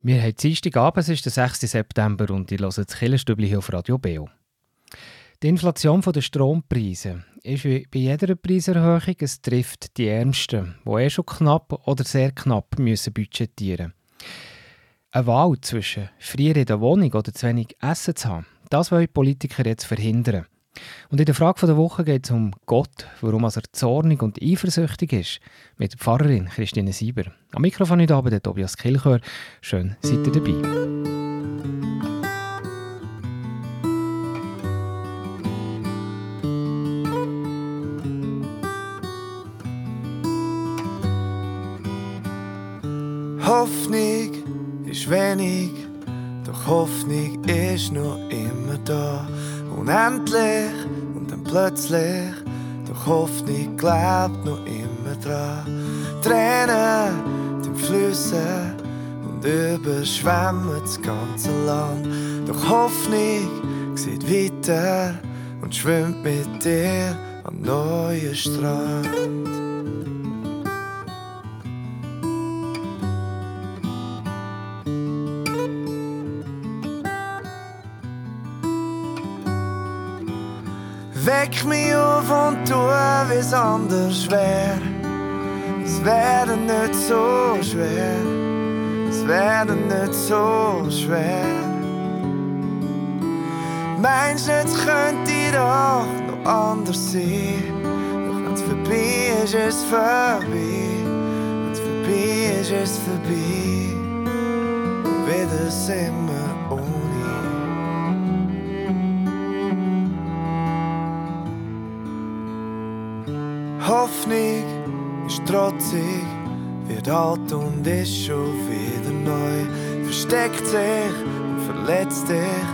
Wir haben Dienstagabend, es ist der 6. September und ich höre das Killenstübli hier auf Radio Beo. Die Inflation der Strompreise ist wie bei jeder Preiserhöhung, es trifft die Ärmsten, die eh schon knapp oder sehr knapp müssen budgetieren Eine Wahl zwischen Frieren in der Wohnung oder zu wenig Essen zu haben, das wollen Politiker jetzt verhindern. Und in der Frage der Woche geht es um Gott, warum er zornig und eifersüchtig ist, mit der Pfarrerin Christine Sieber. Am Mikrofon heute Abend der Tobias Kilchör. Schön, seid ihr dabei. Hoffnung ist wenig, doch Hoffnung ist noch immer da unendlich und dann plötzlich doch Hoffnung glaubt noch immer dran. Tränen, den Flüsse und überschwemmen das ganze Land. Doch Hoffnung sieht weiter und schwimmt mit dir am neuen Strand. Weck mich auf und tu, wie's anders wär. Es wäre nicht so schwer. Es wäre nicht so schwer. Meinst du, es könnte doch noch anders sein? Doch wenn's vorbei ist, ist es vorbei. Wenn's vorbei ist, ist es vorbei. Und wieder sind trotzig, wird alt und ist schon wieder neu. Versteckt sich und verletzt dich,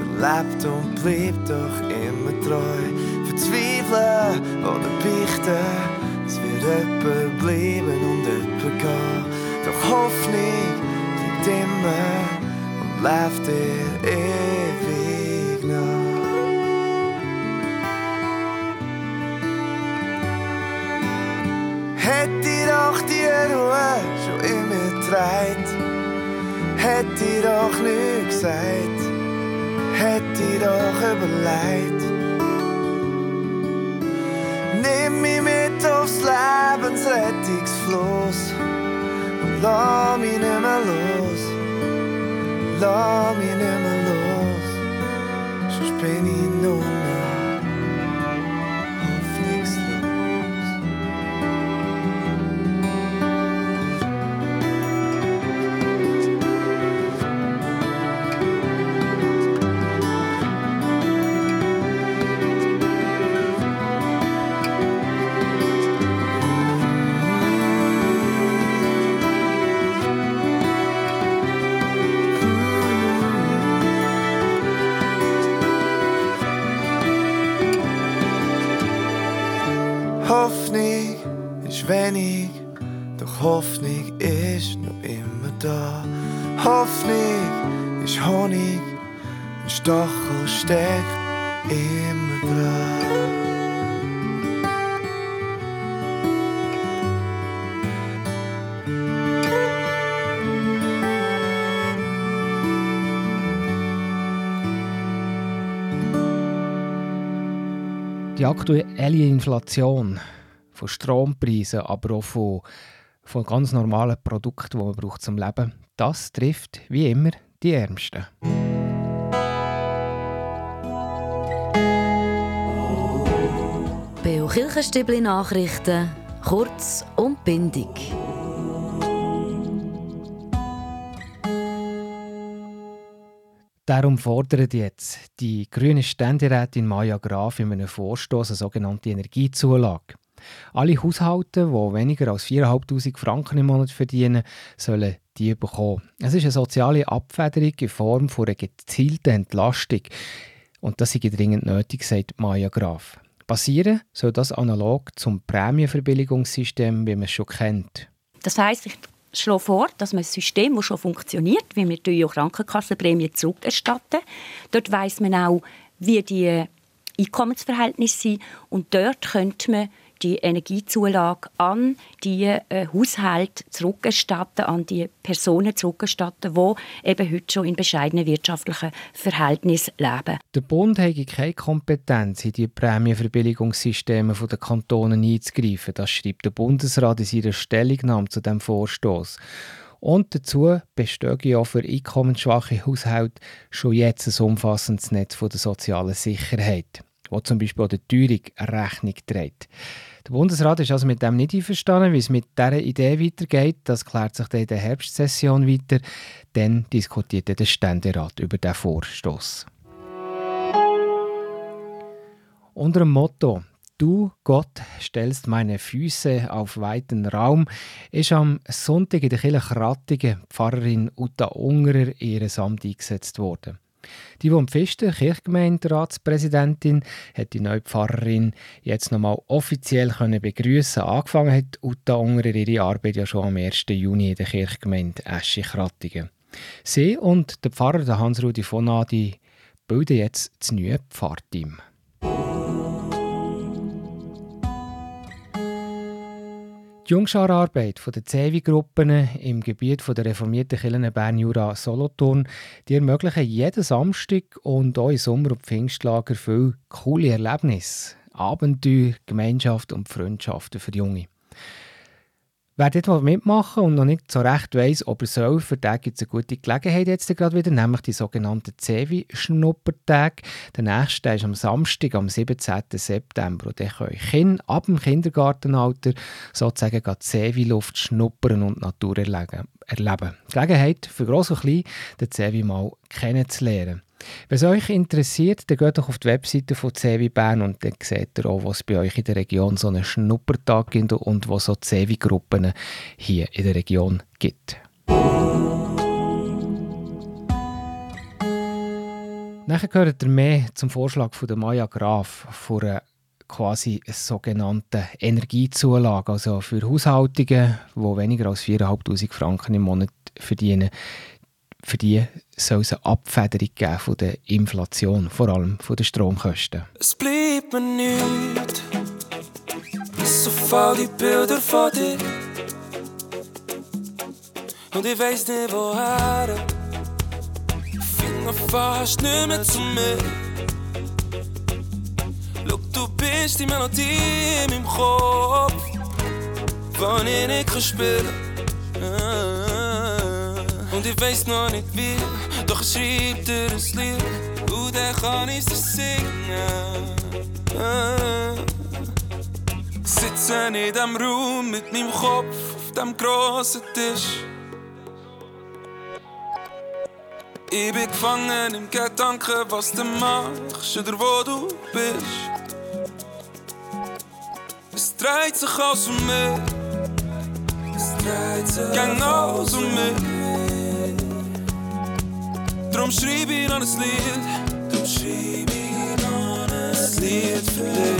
überlebt und bleibt doch immer treu. Verzweifeln oder beichten, es wird jemand bleiben und jemand gehen. Doch Hoffnung bleibt immer und läuft dir ewig Ruhe schon mir getragen, hätte ich doch nicht gesagt, hätte ich doch überlegt. Nimm mich mit aufs Lebensrettungsfloss und lass mich nicht mehr los, lass mich nicht mehr los, sonst bin ich wenig, doch Hoffnung ist noch immer da. Hoffnung ist Honig, ein Stachel steckt immer dran. Die aktuelle Inflation von Strompreisen, aber auch von, von ganz normalen Produkten, die man braucht zum Leben, das trifft wie immer die Ärmsten. Beo Kirchenstübli Nachrichten, kurz und bindig. Darum fordert jetzt die grüne Ständerätin Maja Graf in einem Vorstoß eine sogenannte Energiezulage. Alle Haushalte, die weniger als 4'500 Franken im Monat verdienen, sollen die bekommen. Es ist eine soziale Abfederung in Form von einer gezielten Entlastung. Und das ist dringend nötig, sagt Maja Graf. Passieren soll das analog zum Prämienverbilligungssystem, wie man es schon kennt. Das heisst, ich schlage vor, dass man ein System, das schon funktioniert, wie wir die Krankenkassenprämie zurückerstatten. Dort weiss man auch, wie die Einkommensverhältnisse sind und dort könnte man die Energiezulage an die äh, Haushalte zurückerstatten, an die Personen zurückerstatten, die eben heute schon in bescheidenen wirtschaftlichen Verhältnissen leben. Der Bund habe keine Kompetenz, in die Prämienverbilligungssysteme der Kantone einzugreifen. Das schreibt der Bundesrat in seiner Stellungnahme zu dem Vorstoß. Und dazu besteht ja für einkommensschwache Haushalte schon jetzt ein umfassendes Netz der sozialen Sicherheit, wo zum Beispiel auch der Teuerung Rechnung trägt. Der Bundesrat ist also mit dem nicht einverstanden, wie es mit dieser Idee weitergeht. Das klärt sich dann in der Herbstsession weiter. Dann diskutiert der Ständerat über den Vorstoß. Unter dem Motto Du, Gott, stellst meine Füße auf weiten Raum, ist am Sonntag in der Kirche Krattigen Pfarrerin Uta Ungerer Ehrenamt eingesetzt worden. Die vom festen Kirchgemeindratspräsidentin hat die neue Pfarrerin jetzt nochmal offiziell begrüßen. Angefangen hat Uta Ungerer ihre Arbeit ja schon am 1. Juni in der Kirchgemeinde Eschi-Krattigen. Sie und der Pfarrer Hans-Rudi von Adi bilden jetzt das neue Pfarrteam. Die Jungschararbeit der CEWI-Gruppen im Gebiet der reformierten Kirchen Bern-Jura-Solothurn ermöglichen jeden Samstag und auch im Sommer- und Pfingstlager viele coole Erlebnisse, Abenteuer, Gemeinschaft und Freundschaften für die Junge. Wer dort mitmachen und noch nicht so recht weiss, ob er soll, für den gibt es eine gute Gelegenheit jetzt gerade wieder, nämlich die sogenannten Cevi-Schnuppertage. Der nächste ist am Samstag, am 17. September. Und dann können Kinder ab dem Kindergartenalter sozusagen Cevi-Luft schnuppern und Natur erleben. Gelegenheit für Gross und Klein, den Cevi mal kennenzulernen. Wenn es euch interessiert, dann geht doch auf die Webseite von CEWI Bern und dann seht ihr auch, was bei euch in der Region so einen Schnuppertag gibt und wo so CEWI-Gruppen hier in der Region gibt. Nachher gehört ihr mehr zum Vorschlag von der Maya Graf von einer quasi sogenannten Energiezulage, also für Haushaltungen, die weniger als 4'500 Franken im Monat verdienen, für die soll es eine Abfederung geben von der Inflation, vor allem von den Stromkosten. Es bleibt mir nichts, so fall die Bilder von dir. Und ich weiß nicht woher, Finger fast nicht mehr zu mir. Schau, du bist die Melodie in meinem Kopf, wann ich nicht spielen kann. Und ich weiß noch nicht wie, doch ich schreib dir ein Lied und dann kann ich es singen. Sitze in diesem Raum mit meinem Kopf auf dem grossen Tisch. Ich bin gefangen im Gedanken, was du machst oder wo du bist. Es dreht sich alles um mich. Es dreht sich genau um mich. Drum schrieb ich noch ein Lied. Drum schrieb ich noch ein Lied für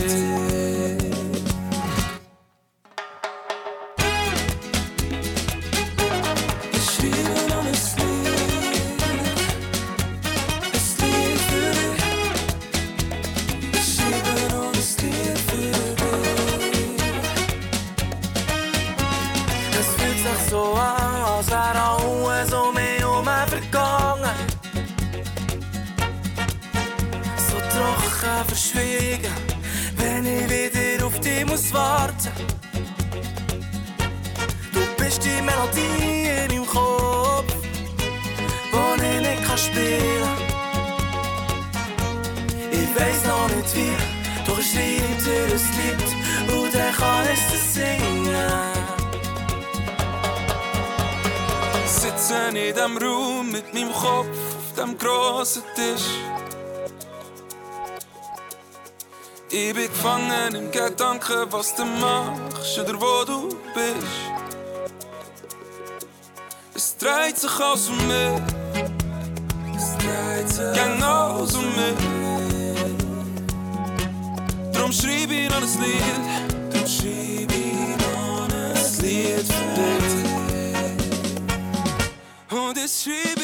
Gedanken, was du machst oder wo du bist. Es dreht sich alles um mich. Es dreht sich genau um mich. Drum schreib ich noch ein Lied. Drum schreib ich noch ein Lied für dich. Und an das Ich schrieb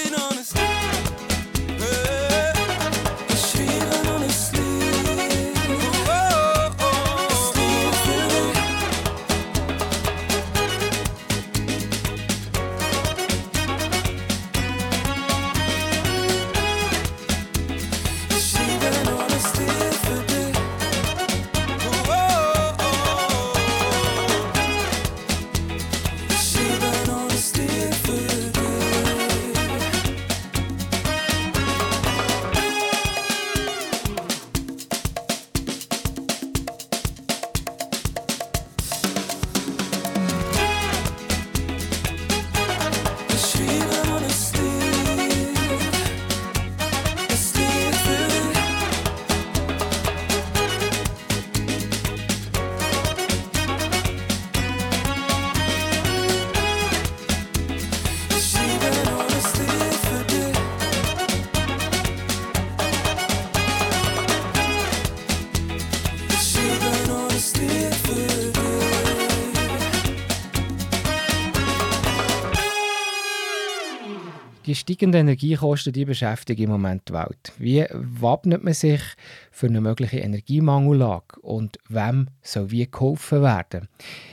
steigenden Energiekosten die beschäftigen im Moment die Welt. Wie wappnet man sich für eine mögliche Energiemangellage und wem soll wie geholfen werden?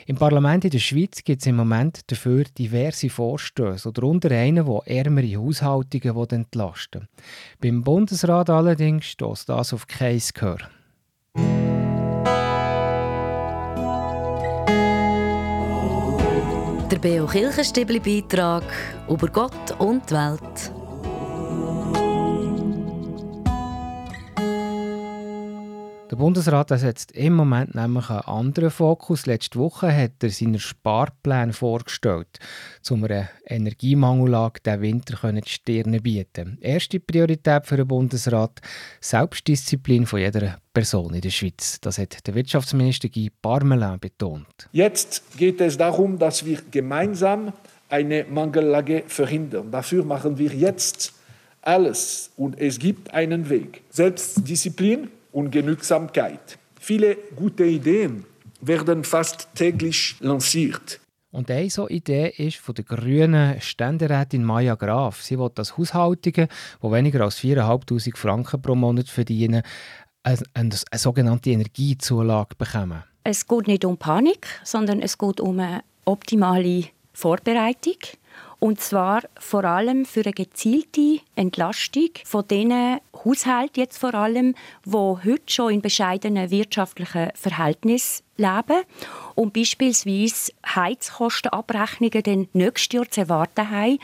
Im Parlament in der Schweiz gibt es im Moment dafür diverse Vorstöße, darunter einen, der ärmere Haushaltungen entlasten will. Beim Bundesrat allerdings stößt das auf kein Gehör. Der Beo Kirchenstibli Beitrag über Gott und die Welt. Der Bundesrat setzt im Moment nämlich einen anderen Fokus. Letzte Woche hat er seinen Sparplan vorgestellt, um einer Energiemangellage diesen Winter die Stirne bieten Erste Priorität für den Bundesrat Selbstdisziplin von jeder Person in der Schweiz. Das hat der Wirtschaftsminister Guy Parmelin betont. Jetzt geht es darum, dass wir gemeinsam eine Mangellage verhindern. Dafür machen wir jetzt alles und es gibt einen Weg. Selbstdisziplin und Genügsamkeit. Viele gute Ideen werden fast täglich lanciert. Und eine so Idee ist von der grünen Ständerätin Maya Graf. Sie will, dass Haushaltungen, die weniger als 4'500 Franken pro Monat verdienen, eine, eine, eine sogenannte Energiezulage bekommen. Es geht nicht um Panik, sondern es geht um eine optimale Vorbereitung. Und zwar vor allem für eine gezielte Entlastung von den Haushalten jetzt vor allem, die heute schon in bescheidenen wirtschaftlichen Verhältnissen leben und beispielsweise Heizkostenabrechnungen dann nächstes Jahr zu erwarten haben,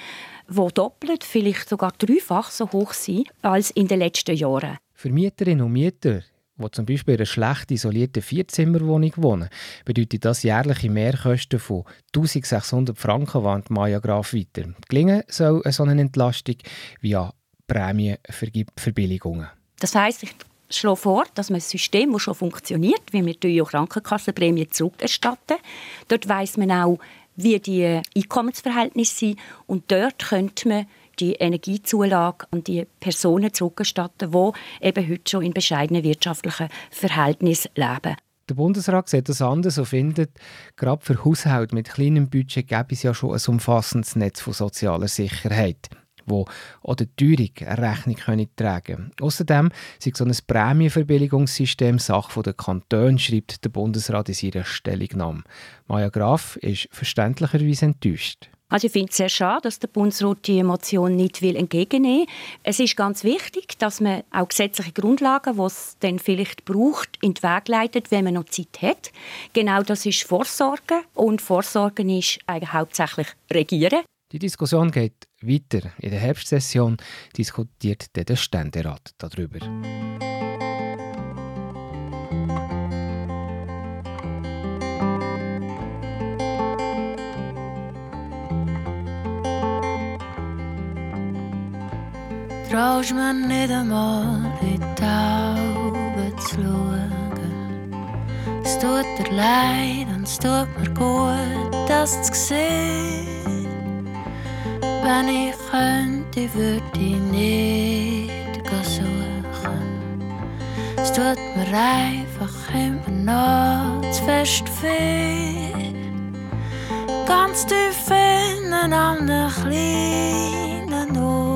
die doppelt, vielleicht sogar dreifach so hoch sind als in den letzten Jahren. Für Mieterinnen und Mieter die zum Beispiel in einer schlecht isolierten Vierzimmerwohnung wohnen, bedeutet das jährliche Mehrkosten von 1600 Franken, warnt Maja Graf weiter. Gelingen soll eine solche Entlastung via Prämienverbilligungen. Das heisst, ich schlage vor, dass man ein System, das schon funktioniert, wie wir die Krankenkassenprämie zurückerstatten. Dort weiss man auch, wie die Einkommensverhältnisse sind und dort könnte man die Energiezulage an die Personen zurückerstatten, die eben heute schon in bescheidenen wirtschaftlichen Verhältnissen leben. Der Bundesrat sieht das anders und findet, gerade für Haushalte mit kleinem Budget gäbe es ja schon ein umfassendes Netz von sozialer Sicherheit, wo auch der Teuerung eine Rechnung können tragen. Außerdem ist so ein Prämienverbilligungssystem Sache der Kantone, schreibt der Bundesrat in seiner Stellungnahme. Maja Graf ist verständlicherweise enttäuscht. Also ich finde es sehr schade, dass der Bundesrat die Motion nicht will entgegennehmen will. Es ist ganz wichtig, dass man auch gesetzliche Grundlagen, die es dann vielleicht braucht, in den Weg leitet, wenn man noch Zeit hat. Genau das ist Vorsorge und Vorsorgen ist eigentlich hauptsächlich Regieren. Die Diskussion geht weiter. In der Herbstsession diskutiert der Ständerat darüber. Traust mir nicht einmal in die Augen zu schauen. Es tut dir leid und es tut mir gut, das zu sehen. Wenn ich könnte, würde ich nicht suchen. Es tut mir einfach immer noch zu fest weh. Ganz tief innen an einem kleinen Ort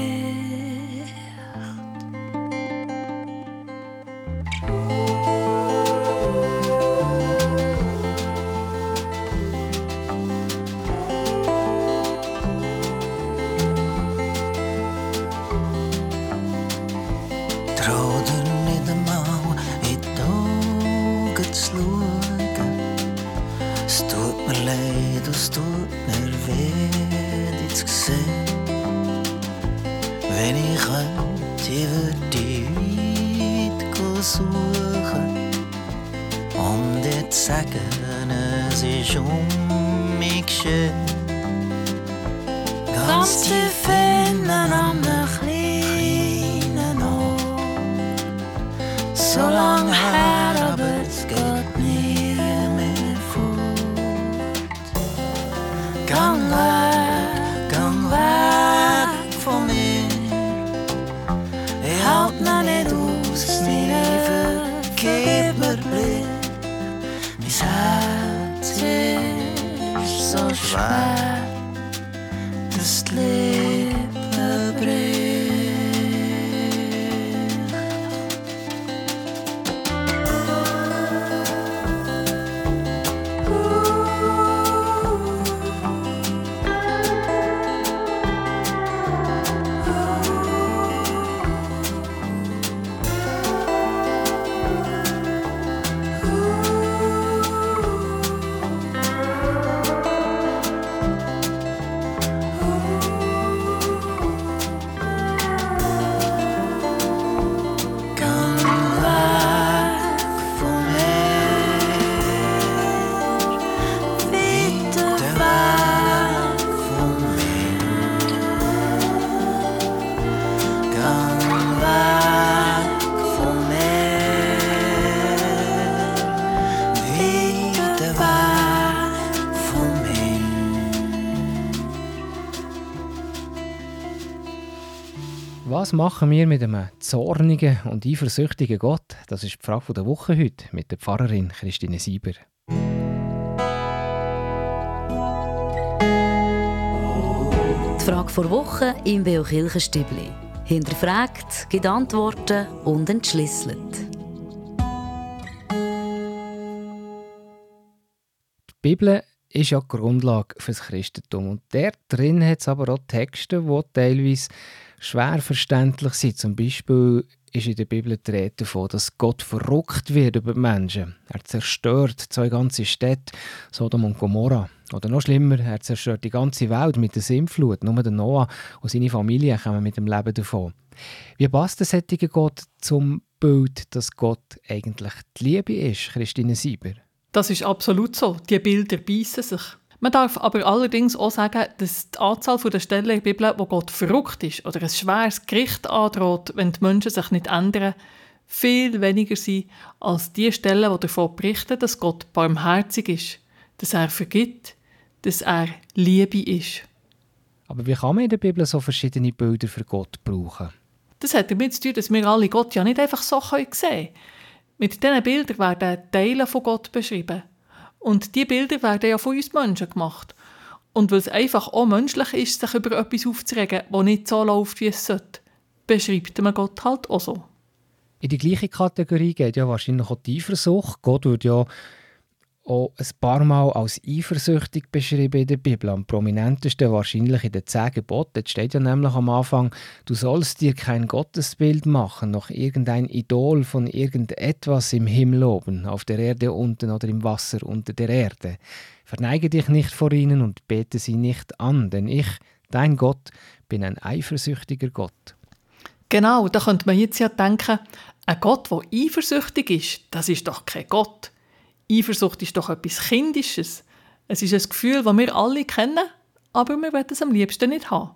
halt noch nicht aus deinen, vergib mir Blick. Mein Herz ist so schwer, dass die Liebe bricht. Ganz tief innen an der kleinen Ort Was machen wir mit einem zornigen und eifersüchtigen Gott? Das ist die Frage der Woche heute mit der Pfarrerin Christine Sieber. Die Frage vor Woche im Beo Kirchenstübli. Hinterfragt, gibt Antworten und entschlüsselt. Die Bibel ist ja die Grundlage für das Christentum. Und der drin hat es aber auch Texte, die teilweise schwer verständlich sind. Zum Beispiel ist in der Bibel die Rede davon, dass Gott verrückt wird über die Menschen. Er zerstört zwei ganze Städte, Sodom und Gomorra. Oder noch schlimmer, er zerstört die ganze Welt mit der Sintflut. Nur der Noah und seine Familie kommen mit dem Leben davon. Wie passt der sättige Gott zum Bild, dass Gott eigentlich die Liebe ist, Christine Sieber? Das ist absolut so. Die Bilder beißen sich. Man darf aber allerdings auch sagen, dass die Anzahl der Stellen in der Bibel, wo Gott verrückt ist oder ein schweres Gericht androht, wenn die Menschen sich nicht ändern, viel weniger sind als die Stellen, die davon berichten, dass Gott barmherzig ist, dass er vergibt, dass er Liebe ist. Aber wie kann man in der Bibel so verschiedene Bilder für Gott brauchen? Das hat damit zu tun, dass wir alle Gott ja nicht einfach so sehen können. Mit diesen Bildern werden Teile von Gott beschrieben. Und diese Bilder werden ja von uns Menschen gemacht. Und weil es einfach auch menschlich ist, sich über etwas aufzuregen, das nicht so läuft, wie es sollte, beschreibt man Gott halt auch so. In die gleiche Kategorie geht ja wahrscheinlich auch die Eifersucht. Gott wird ja auch ein paar Mal als eifersüchtig beschrieben in der Bibel. Am prominentesten wahrscheinlich in den zehn Geboten. Dort steht ja nämlich am Anfang, du sollst dir kein Gottesbild machen, noch irgendein Idol von irgendetwas im Himmel oben, auf der Erde unten oder im Wasser unter der Erde. Verneige dich nicht vor ihnen und bete sie nicht an, denn ich, dein Gott, bin ein eifersüchtiger Gott. Genau, da könnte man jetzt ja denken, ein Gott, der eifersüchtig ist, das ist doch kein Gott. Eifersucht ist doch etwas Kindisches. Es ist ein Gefühl, das wir alle kennen, aber wir wollen es am liebsten nicht haben.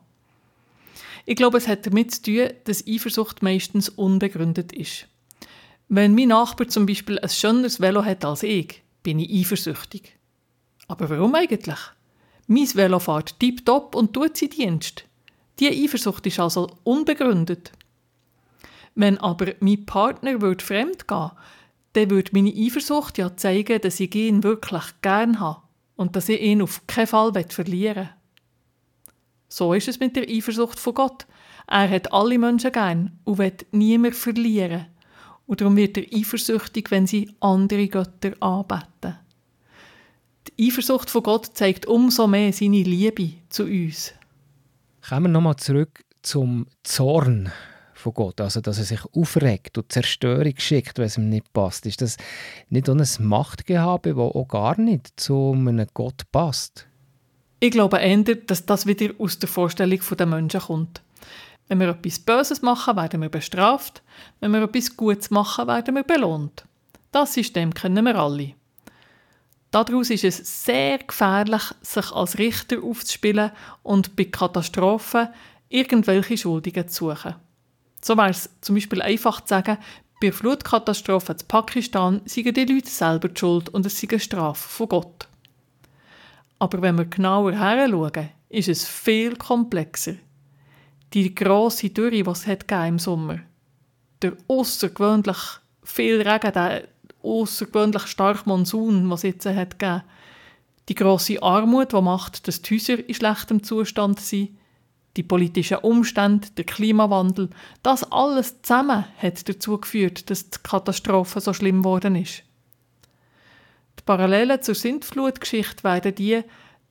Ich glaube, es hat damit zu tun, dass Eifersucht meistens unbegründet ist. Wenn mein Nachbar zum Beispiel ein schöneres Velo hat als ich, bin ich eifersüchtig. Aber warum eigentlich? Mein Velo fährt tiptop und tut seinen Dienst. Die Eifersucht ist also unbegründet. Wenn aber mein Partner würde fremd gehen, dann würde meine Eifersucht ja zeigen, dass ich ihn wirklich gern habe und dass ich ihn auf keinen Fall verlieren. So ist es mit der Eifersucht von Gott. Er hat alle Menschen gern und will niemand verlieren. Und darum wird er eifersüchtig, wenn sie andere Götter anbeten. Die Eifersucht von Gott zeigt umso mehr seine Liebe zu uns. Kommen wir nochmal zurück zum Zorn von Gott, also dass er sich aufregt und Zerstörung schickt, wenn es ihm nicht passt. Ist das nicht auch ein Machtgehabe, das auch gar nicht zu einem Gott passt? Ich glaube eher, dass das wieder aus der Vorstellung der Menschen kommt. Wenn wir etwas Böses machen, werden wir bestraft. Wenn wir etwas Gutes machen, werden wir belohnt. Das System kennen wir alle. Daraus ist es sehr gefährlich, sich als Richter aufzuspielen und bei Katastrophen irgendwelche Schuldigen zu suchen. So wäre es zum Beispiel einfach zu sagen, Bei der Flutkatastrophe in Pakistan sind die Leute selber die schuld und es ist eine Strafe von Gott. Aber wenn wir genauer heranschauen, ist es viel komplexer. Die grosse Dürre, die es hat im Sommer, der außergewöhnlich viel Regen, der außergewöhnlich starke Monsun, was jetzt hat die grosse Armut, die macht, dass die Häuser in schlechtem Zustand sind, die politischen Umstände, der Klimawandel, das alles zusammen hat dazu geführt, dass die Katastrophe so schlimm geworden ist. Die Parallelen zur Sintflutgeschichte werden die,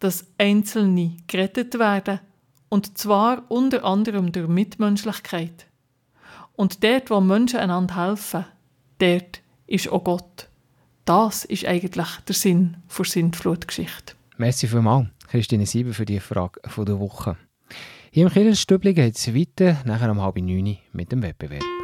dass Einzelne gerettet werden, und zwar unter anderem durch Mitmenschlichkeit. Und dort, wo Menschen einander helfen, dort ist auch Gott. Das ist eigentlich der Sinn der Sintflutgeschichte. Merci vielmals, Christine Sieber, für die Frage der Woche. Hier im Kirchenstübli geht es weiter, nachher um halb neun mit dem Wettbewerb.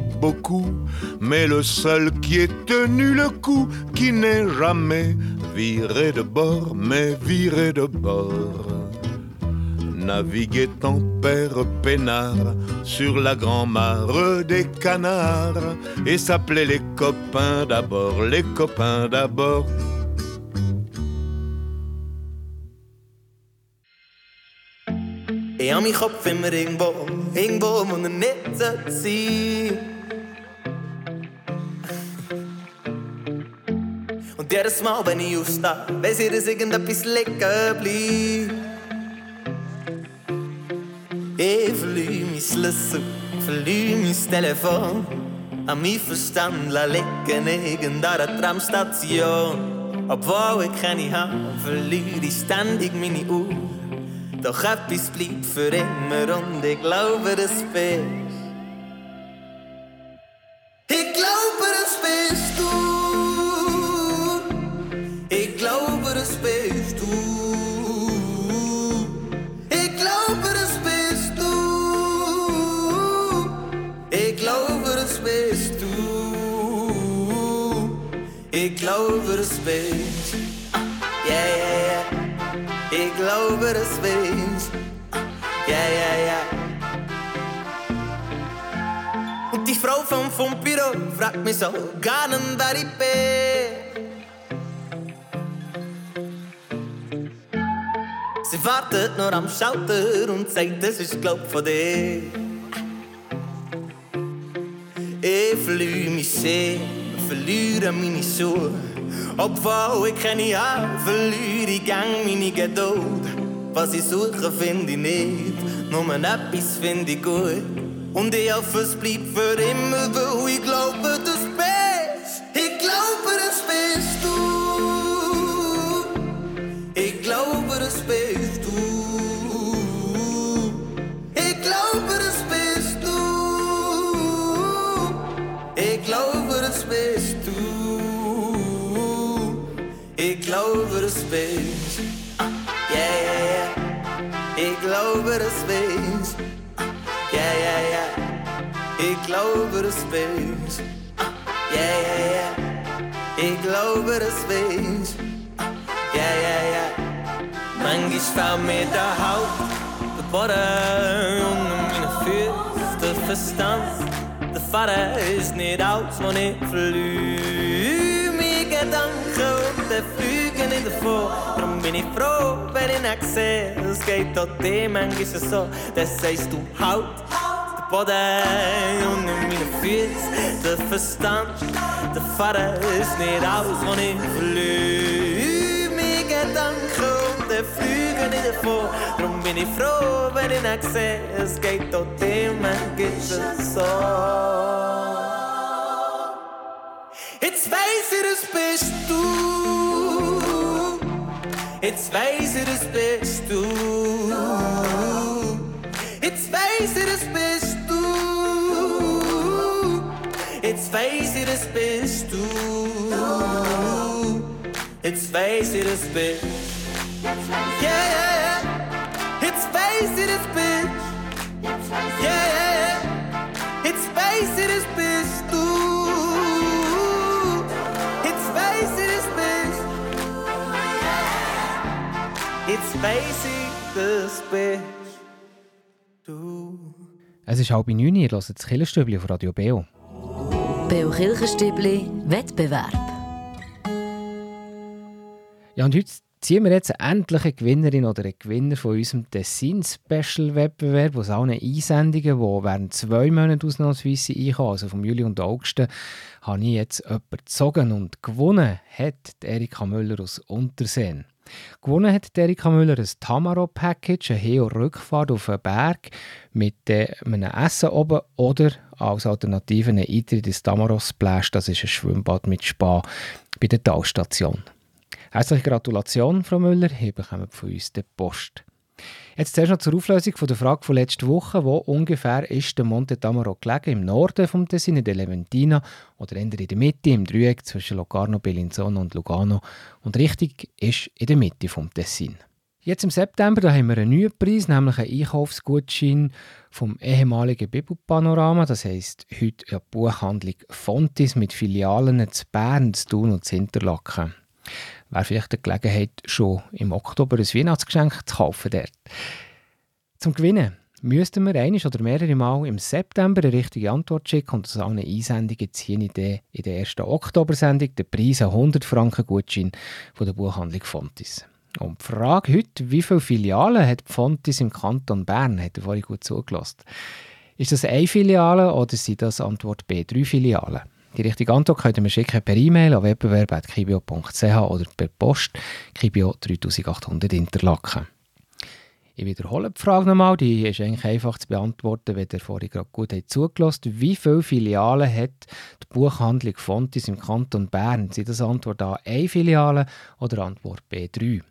Beaucoup, mais le seul qui ait tenu le coup, qui n'est jamais viré de bord, mais viré de bord. Naviguait en père peinard sur la grand-mare des canards et s'appelait les copains d'abord, les copains d'abord. Habe meinen Wo er nicht sollte sein. Und jedes Mal, wenn ich aufstehe, weiss ich, dass irgendetwas liegen bleibt. Ich verliere mein Schlüssel, verliere mein Telefon. An mein Verstand liegen irgendeiner Tramstation. Obwohl ich keine habe, verliere ich ständig meine Uhr. Doch etwas bleibt für immer und ich glaube, das bist. Ich glaube, das bist du. Ich glaube, das bist du. Ich glaube, das bist du. Ich glaube, das bist du. Ich glaube, das bist. Yeah, yeah, yeah. Ich glaube, das bist. Mich so gar nicht, wer ich bin. Sie wartet nur am Schalter und sagt, das ist glaub von dir. Ich verliere mich sehr, verliere meine Schuhe. Obwohl ich keine habe, verliere ich gang meine Geduld. Was ich suche, finde ich nicht, nur etwas finde ich gut. Ich hoffe, es bleibt für immer, weil ich glaube, das bist. Ich glaube, das bist du. Ich glaube, das bist du. Ich glaube, das bist du. Ich glaube, das bist du. Ich glaube, das bist. Yeah, yeah, yeah. Ich glaube, das bist. Yeah, yeah, yeah. Ich glaube, das bist. Yeah, yeah, yeah. Ich glaube, das bist. Yeah, yeah, yeah. Manchmal fällt mir der Haut, der Boden unter meine Füße, der Verstand. Der Vater ist nicht aus, wo ich verliere meine Gedanken und der fliegen nicht davon. Darum bin ich froh, wenn ich nicht sehe, es geht auch dir manchmal so, das sagst du halt. Boden unter meine Füße, der Verstand. Der Vater ist nicht aus, wo ich verliere meine Gedanken und der fliegen nicht davon. Darum bin ich froh, wenn ich nicht sehe, es geht auch dir manchmal so. Jetzt weiß ich, das bist du. Jetzt weiß ich, das bist du. Jetzt weiß ich, das du. Weiß ich, das bist du. Jetzt weiß ich, das bist. Yeah, yeah, yeah. Jetzt weiß ich, das bist. Yeah, yeah, yeah. Weiß ich, das bist du. Jetzt weiß ich, das bist. Jetzt weiß ich, das bist du. Es ist halb neun, ihr hört das Killerstübli auf Radio Beo. Beo Kirchenstübli Wettbewerb. Ja, und heute ziehen wir jetzt endlich eine Gewinnerin oder einen Gewinner von unserem Tessin-Special-Wettbewerb aus allen Einsendungen, die während zwei Monaten ausnahmsweise einkommen, also vom Juli und August, habe ich jetzt jemanden gezogen und gewonnen hat Erika Müller aus Unterseen. Gewonnen hat Erika Müller ein Tamaro-Package, eine Heo-Rückfahrt auf einen Berg mit äh, einem Essen oben oder als Alternative einen Eintritt ins Tamaro Splash, das ist ein Schwimmbad mit Spa bei der Talstation. Herzliche Gratulation, Frau Müller, ihr bekommt von uns die Post. Jetzt zuerst noch zur Auflösung von der Frage von letzter Woche. Wo ungefähr ist der Monte Tamaro gelegen? Im Norden vom Tessin, in der Leventina oder in der Mitte, im Dreieck zwischen Locarno, Bellinzona und Lugano. Und richtig ist in der Mitte vom Tessin. Jetzt im September da haben wir einen neuen Preis, nämlich einen Einkaufsgutschein vom ehemaligen Bibelpanorama. Das heisst heute eine Buchhandlung Fontis mit Filialen in Bern, in Thun und in Interlaken wäre vielleicht die Gelegenheit, schon im Oktober ein Weihnachtsgeschenk zu kaufen. Dort. Zum Gewinnen müssten wir einiges oder mehrere Mal im September eine richtige Antwort schicken und aus allen Einsendungen ziehen ich dann in der ersten Oktober-Sendung den Preis 100 Franken Gutschein von der Buchhandlung Fontis. Und die Frage heute, wie viele Filialen hat Fontis im Kanton Bern? Hat ihr vorhin gut zugelassen. Ist das eine Filiale oder sind das Antwort B drei Filialen? Die richtige Antwort könnt ihr mir schicken per E-Mail an wettbewerb.kibio.ch oder per Post Kibio 3800 Interlaken. Ich wiederhole die Frage nochmal, die ist eigentlich einfach zu beantworten, wenn ihr vorhin gerade gut habt zugelassen Wie viele Filialen hat die Buchhandlung Fontis im Kanton Bern? Sind das Antwort A, eine Filiale oder Antwort B, drei?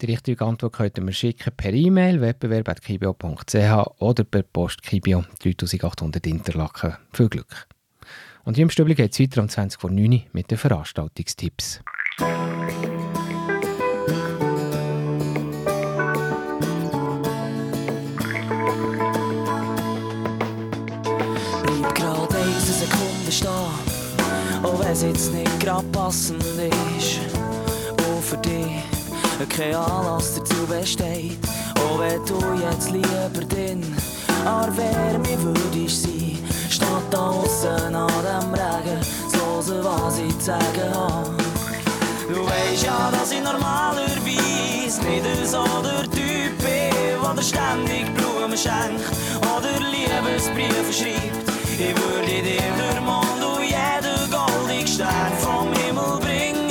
Die richtige Antwort könnt ihr mir schicken per E-Mail wettbewerb.kibio.ch oder per Post Kibio 3800 Interlaken. Viel Glück! Und im Stübli geht es weiter um 20 vor 9 Uhr mit den Veranstaltungstipps. Bleib gerade eine Sekunde stehen, auch wenn es jetzt nicht gerade passend ist. Und für dich kein Anlass dazu besteht, auch wenn du jetzt lieber drin an Wärme würdest sein, statt da aussen an dem Regen zu hören, was ich zu sagen habe. Du weisst ja, dass ich normalerweise nicht so der Typ bin, der ständig Blumen schenkt oder Liebesbriefe schreibt. Ich würde dir den Mond und jeden goldigen Stern vom Himmel bringen,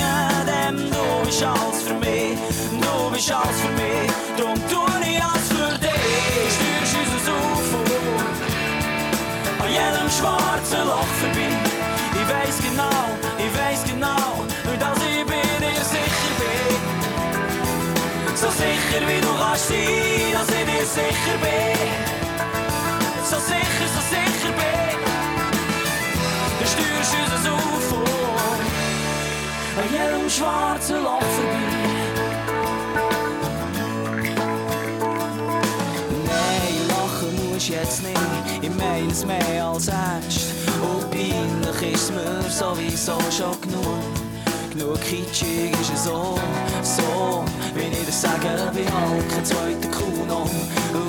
denn du bist alles für mich, du bist alles für mich, drum tu ich alles schwarzen Loch vorbei. Ich weiß genau, ich weiß genau, dass ich bei dir sicher bin. So sicher wie du kannst sein, dass ich dir sicher bin. So sicher, so sicher bin. Du steuerst unser UFO an jedem schwarzen Loch vorbei. Jetzt nicht, ich meine es mehr als ernst. Und peinlich ist mir sowieso schon genug. Genug kitschig ist es so, so, wie ich das sage, bei halt kein zweiter Kuno,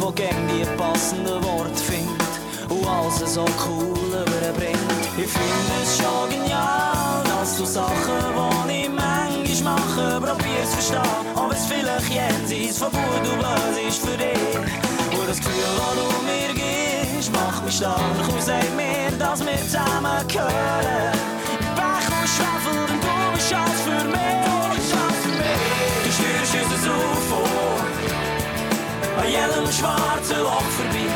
wo gern die passenden Worte findet und alles so cool überbringt. Ich finde es schon genial, dass du Sachen, die ich manchmal mache, probierst verstehen, ob es vielleicht jenseits von gut und böse ist für dich. Und das Gefühl, das du mir gibst, macht mich stark und sagt mir, dass wir zusammen gehören. Pech und Schwefel, denn du bist alles für mich. Du steuerst unser UFO an jedem schwarzen Loch vorbei.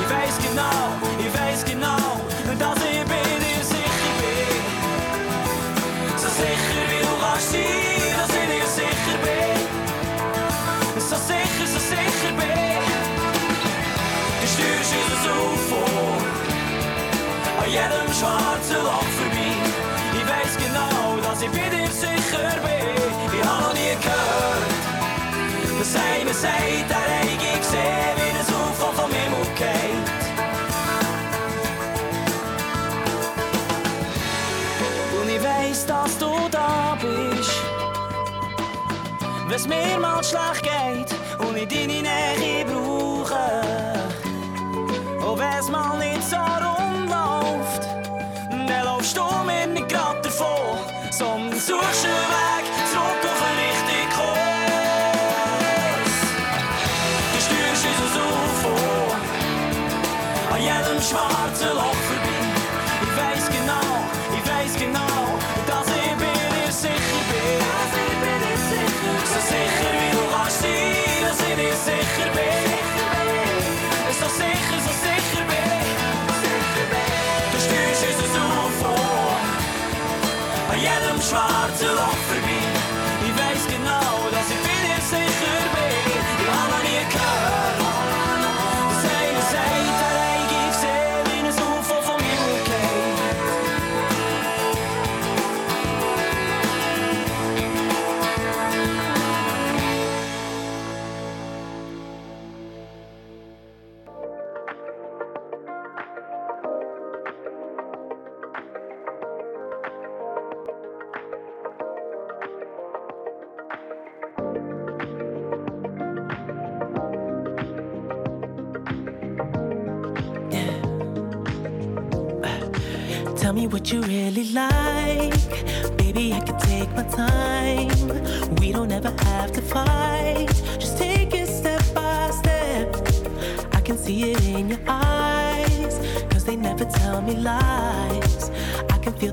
Ich weiß genau, ich weiß genau, dass ich jedem schwarzen Loch vorbei. Ich weiß genau, dass ich bei dir sicher bin. Ich habe noch nie gehört, dass einer sagt, er hätte gesehen, wie das UFO vom Himmel geht. Und ich weiß, dass du da bist. Wenn's mir mal schlecht geht und ich deine Nähe brauche. Und wenn's mal nicht so rund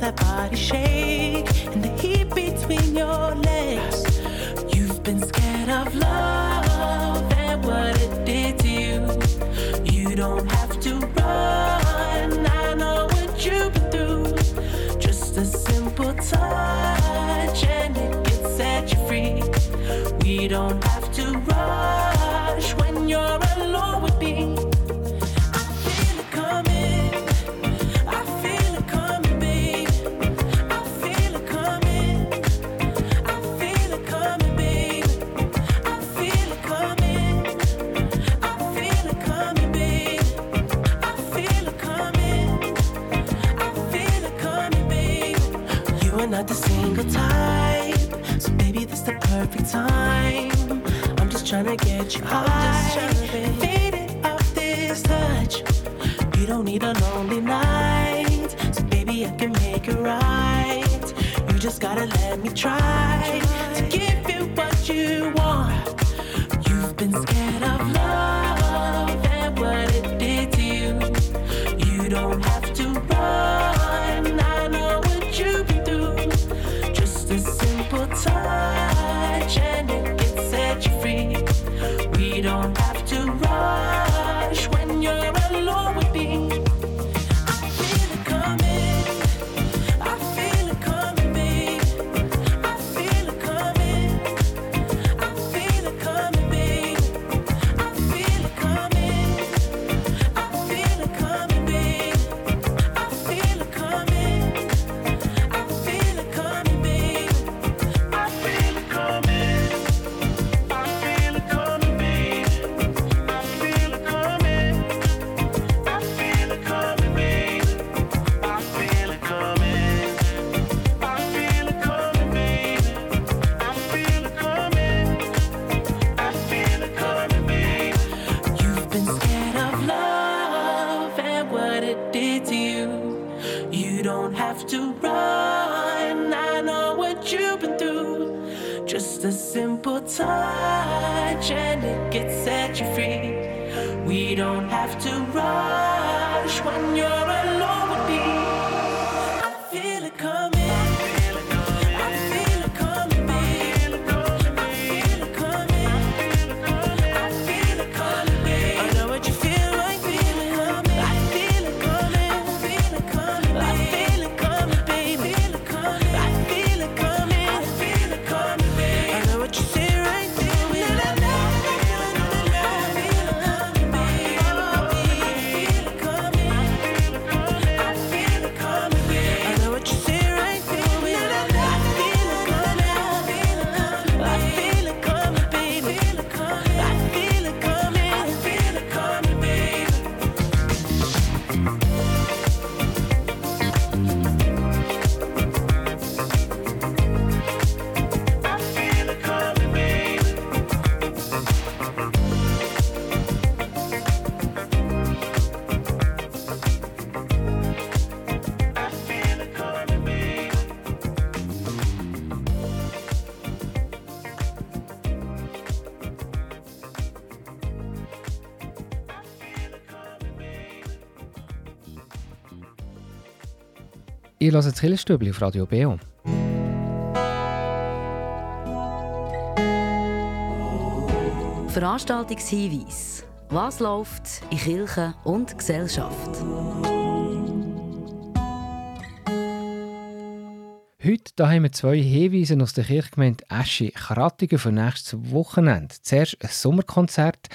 that body shape. have to run. I know what you've been through. Just a simple touch and it gets set you free. We don't have to rush when you're. Ihr hört das Kirchenstübli auf Radio BEO. Veranstaltungshinweis. Was läuft in Kirche und Gesellschaft? Heute da haben wir zwei Hinweise aus der Kirchgemeinde Eschi-Krattigen für nächstes Wochenende. Zuerst ein Sommerkonzert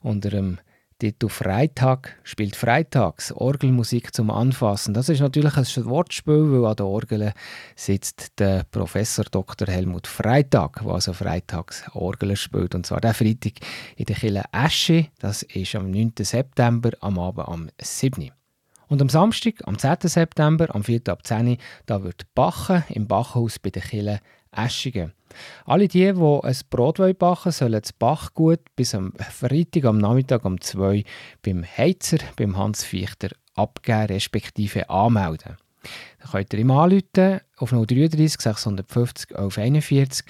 unter dem Titel Freitag spielt freitags Orgelmusik zum Anfassen. Das ist natürlich ein Wortspiel, weil an der Orgel sitzt der Professor Dr. Helmut Freitag, der also freitags Orgel spielt. Und zwar der Freitag in der Kille Esche. Das ist am 9. September am Abend am 7. Und am Samstag, am 10. September, am 4. ab 10. da wird Bachen im Bachhaus bei der Kille Eschigen. Alle die, die ein Brot backen wollen, sollen das Bachgut bis am Freitag am Nachmittag um 2 beim Heizer, beim Hans Fichter, abgeben respektive anmelden. Dann könnt ihr ihm anrufen auf 033 650 1141.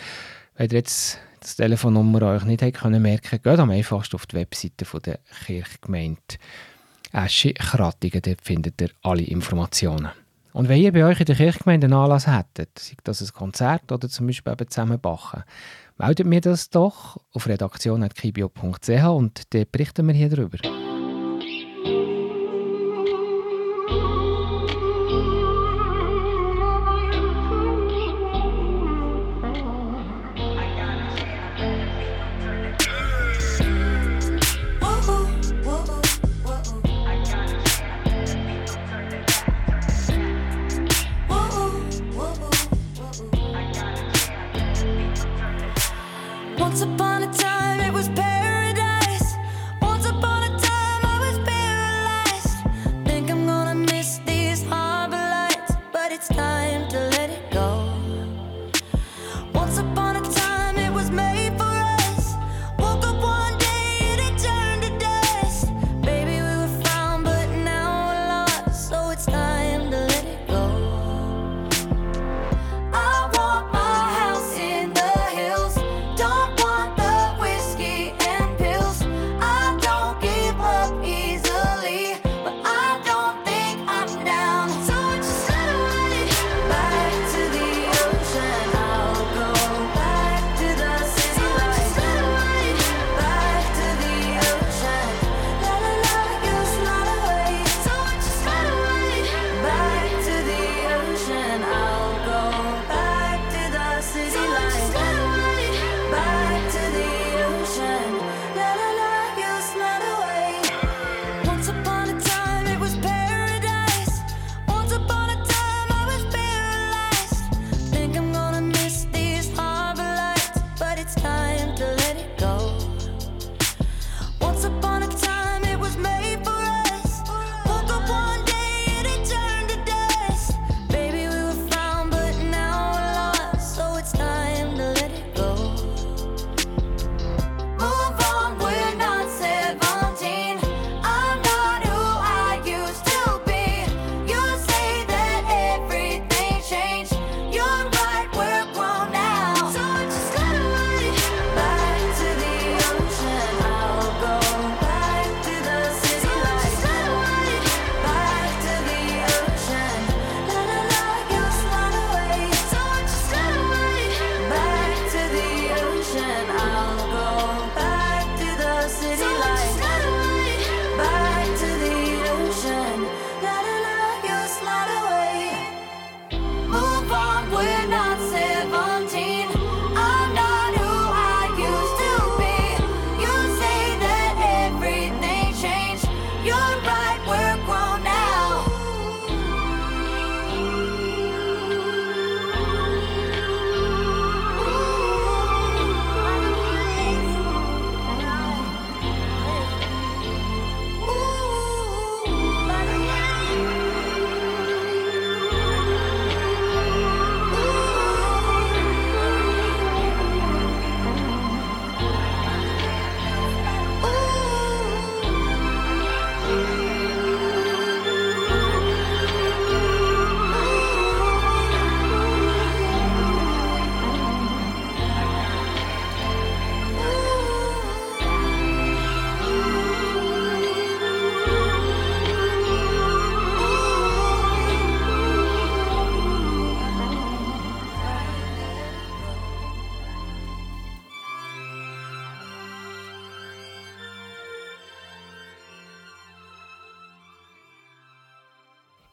Wenn ihr jetzt das Telefonnummer euch nicht merken können geht am einfachsten auf die Webseite der Kirchgemeinde Eschi-Krattigen. Dort findet ihr alle Informationen. Und wenn ihr bei euch in der Kirchgemeinde einen Anlass hättet, sei das ein Konzert oder zum Beispiel eben zusammen bachen, meldet mir das doch auf redaktion.kibio.ch und dann berichten wir hier darüber. Once upon a time it was paradise.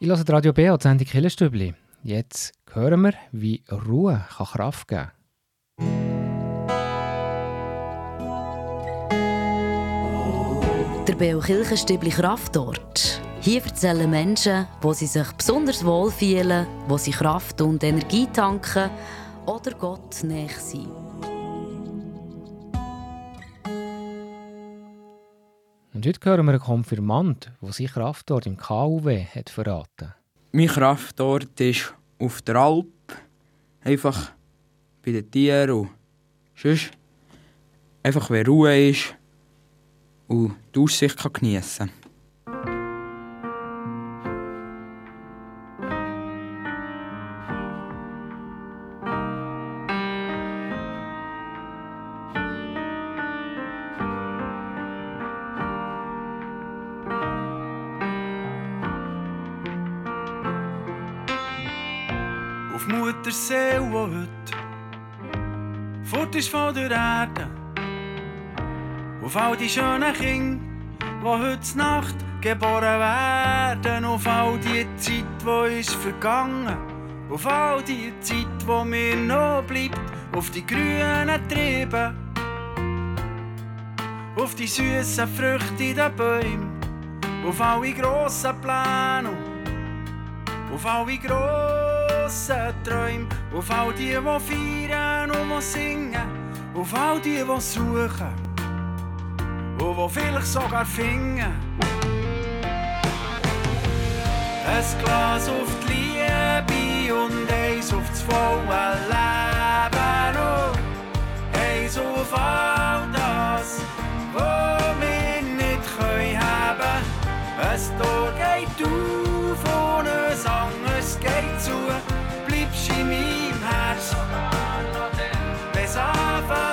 Ich höre Radio B und Sendung Killerstübli. Jetzt hören wir, wie Ruhe kann Kraft geben Der Beo Kirchenstübli Kraftort. Hier erzählen Menschen, wo sie sich besonders wohl fühlen, wo sie Kraft und Energie tanken oder Gott näher sind. Und heute hören wir einen Konfirmand, der sich Kraftort im KUW hat verraten Mein Kraftort ist auf der Alp. Einfach bei den Tieren und sonst einfach, wenn Ruhe ist und die Aussicht kann geniessen kann. Erde. Auf all die schönen Kinder, die heute Nacht geboren werden. Auf all die Zeit, die ist vergangen. Auf all die Zeit, wo mir noch bleibt. Auf die grünen Triebe. Auf die süßen Früchte in den Bäumen. Auf alle grossen Pläne. Auf alle grossen Träume. Auf all die, die feiern und die singen. Auf all die, die suchen. Und die vielleicht sogar finden. Ein Glas auf die Liebe und eins auf das volle Leben. Und eins auf all das, was wir nicht können haben. Ein Tor geht auf und ein anderes geht zu. Bleibst in meinem Herz, wenn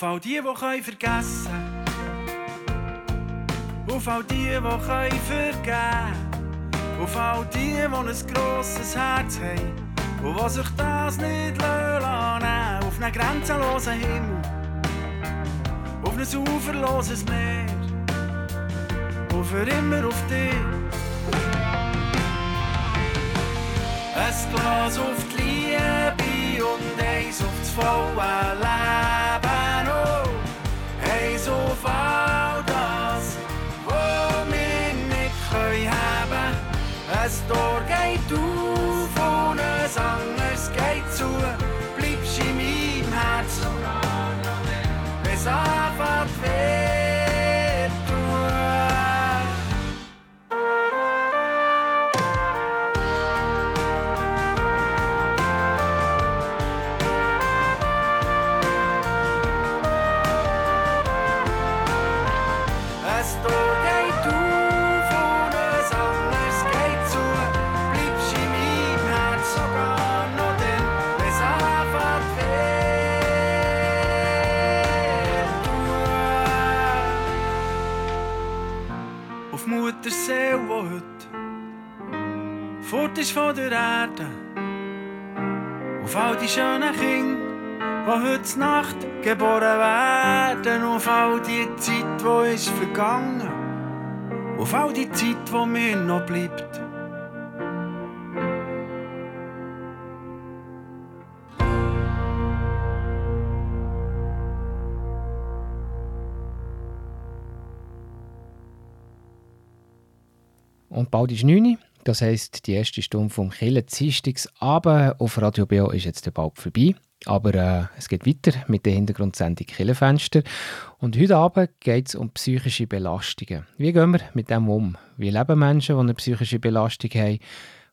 Auf all die, die können vergessen. Auf all die, die können vergeben. Auf all die, die ein grosses Herz haben Und die sich das nicht lassen Auf einen grenzenlosen Himmel. Auf ein uferloses Meer. Und für immer auf dich. Ein Glas auf die Liebe und eins auf das volle Leben. Auf all das, was wir nicht können haben. Ein Tor geht auf ist von der Erde. Auf all die schönen Kinder, die heute Nacht geboren werden. Auf all die Zeit, die ist vergangen. Auf all die Zeit, die mir noch bleibt. Und bald ist 9 Uhr. Das heisst, die erste Stunde vom Kille Dienstagsabend auf Radio BO ist jetzt bald vorbei. Aber äh, es geht weiter mit der Hintergrundsendung Killenfenster. Und heute Abend geht es um psychische Belastungen. Wie gehen wir mit dem um? Wie leben Menschen, die eine psychische Belastung haben?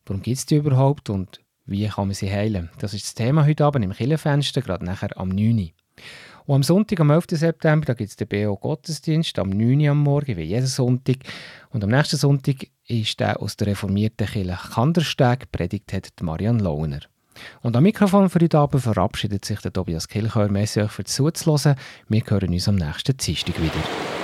Warum gibt es die überhaupt? Und wie kann man sie heilen? Das ist das Thema heute Abend im Killenfenster, gerade nachher am 9 Uhr. Und am Sonntag, am 11. September, gibt es den BO Gottesdienst am 9 Uhr am Morgen, wie jeden Sonntag. Und am nächsten Sonntag ist der aus der reformierten Kirche Kandersteg, predigt hat Marianne Lohner. Und am Mikrofon für heute Abend verabschiedet sich der Tobias Kilchör. Merci euch für zuzuhören. Wir hören uns am nächsten Dienstag wieder.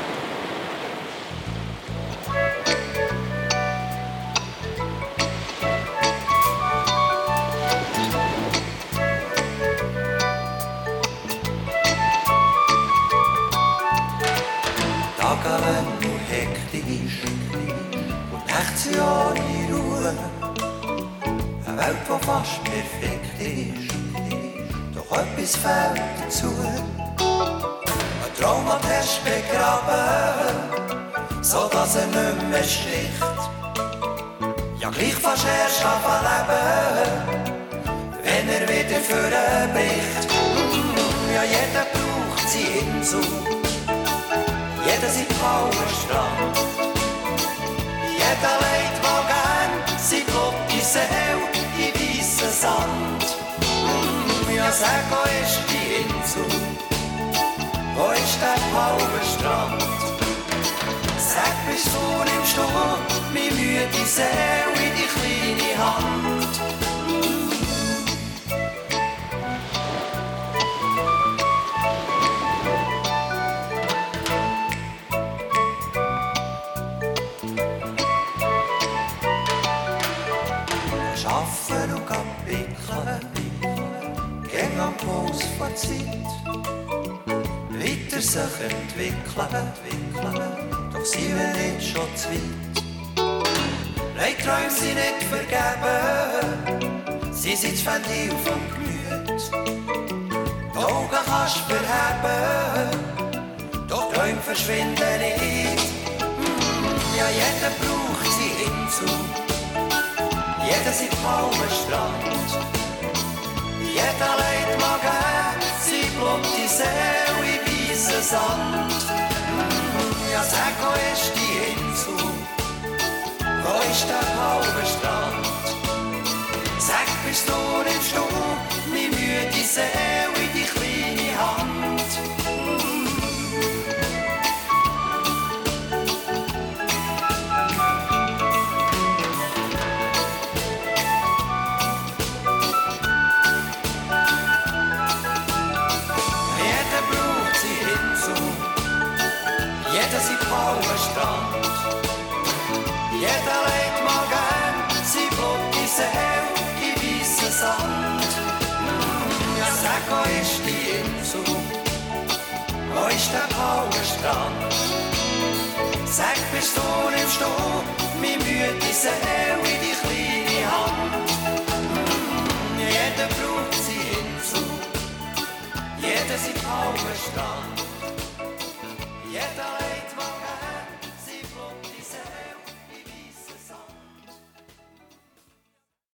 Du nimmst du meine müde Seele in die kleine Hand? Schaffen und abwickeln, gehen am Puls von Zeit. Weiter sich entwickeln, entwickeln, doch sie will nicht schon zu weit. Leiträume sind nicht vergeben, sie sind Ventil vom Gemüt. Die Augen kannst du verheben, doch Träume verschwinden nicht. Ja, jeder braucht sie hinzu. Jeder sieht kalmen Strand. Jeder leid mag gern sie blonde Seele in weißen Sand. Wo ist der blaue Strand? Sag, bist du, nimmst du meine müde Seele Wo ist der blaue Strand? Sag, bist du, nimmst du meine müde Seele in die kleine Hand? Jeder braucht sie hinzu, jeder sieht blauen Strand. Jeder